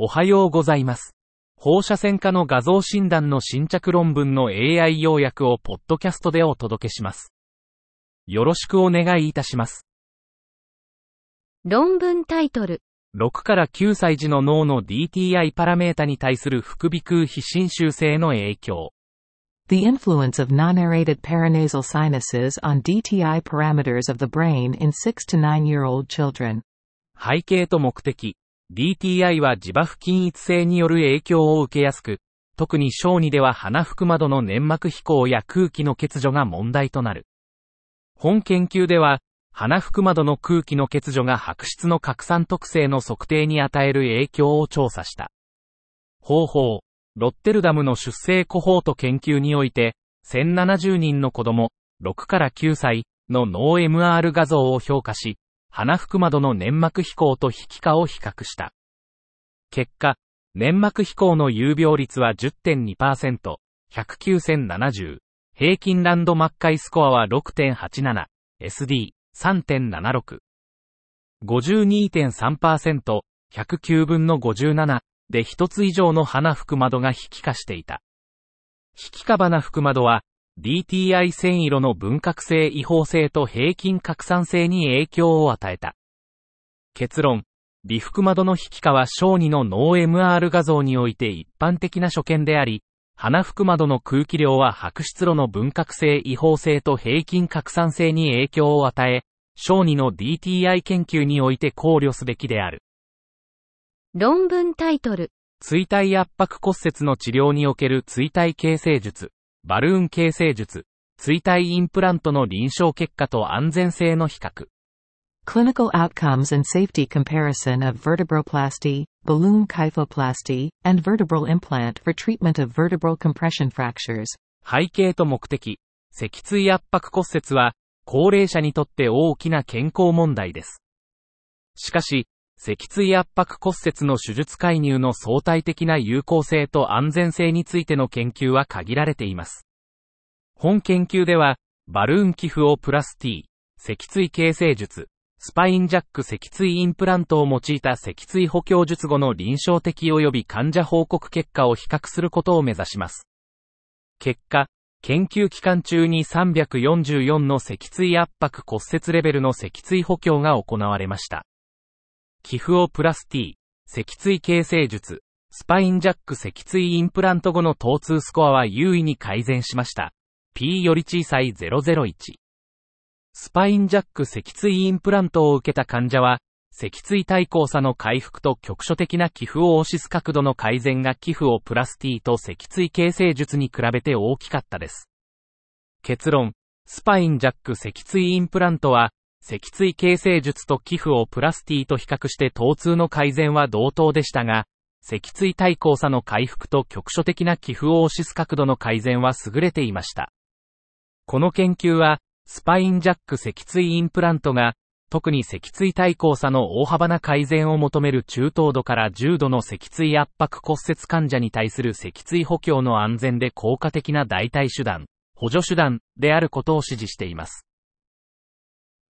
おはようございます。放射線科の画像診断の新着論文の AI 要約をポッドキャストでお届けします。よろしくお願いいたします。論文タイトル。6から9歳児の脳の DTI パラメータに対する副鼻腔非侵襲性の影響。The influence of non-aerated paranasal sinuses on DTI parameters of the brain in 6 to 9-year-old children. 背景と目的。DTI は磁場不均一性による影響を受けやすく、特に小児では鼻腹窓の粘膜飛行や空気の欠如が問題となる。本研究では、鼻腹窓の空気の欠如が白質の拡散特性の測定に与える影響を調査した。方法、ロッテルダムの出生コホート研究において、1070人の子供、6から9歳の脳 MR 画像を評価し、鼻腹窓の粘膜飛行と引き化を比較した。結果、粘膜飛行の有病率は10.2%、109戦70、平均ランドマッカイスコアは6.87、SD、3.76。52.3%、109分の57で一つ以上の鼻腹窓が引き化していた。引き化鼻腹窓は、DTI 線色の分割性違法性と平均拡散性に影響を与えた。結論、微腹窓の引き化は小児の脳 MR 画像において一般的な所見であり、鼻腹窓の空気量は白質炉の分割性違法性と平均拡散性に影響を与え、小児の DTI 研究において考慮すべきである。論文タイトル。椎体圧迫骨折の治療における椎体形成術、バルーン形成術、椎体インプラントの臨床結果と安全性の比較。Clinical outcomes and safety comparison of vertebroplasty, balloon kyphoplasty, and vertebral implant for treatment of vertebral compression fractures. 背景と目的。脊椎圧迫骨折は、高齢者にとって大きな健康問題です。しかし、脊椎圧迫骨折の手術介入の相対的な有効性と安全性についての研究は限られています。本研究では、バルーン寄付をプラス T、脊椎形成術、スパインジャック脊椎インプラントを用いた脊椎補強術後の臨床的及び患者報告結果を比較することを目指します。結果、研究期間中に344の脊椎圧迫骨折レベルの脊椎補強が行われました。寄付をプラス T、脊椎形成術、スパインジャック脊椎インプラント後の疼痛スコアは優位に改善しました。P より小さい001。スパインジャック脊椎インプラントを受けた患者は、脊椎対抗差の回復と局所的な寄付を押しす角度の改善が寄付をプラス T と脊椎形成術に比べて大きかったです。結論、スパインジャック脊椎インプラントは、脊椎形成術と寄付をプラス T と比較して疼痛の改善は同等でしたが、脊椎対抗差の回復と局所的な寄付を押しす角度の改善は優れていました。この研究は、スパインジャック脊椎インプラントが、特に脊椎対抗差の大幅な改善を求める中等度から重度の脊椎圧迫骨折患者に対する脊椎補強の安全で効果的な代替手段、補助手段であることを指示しています。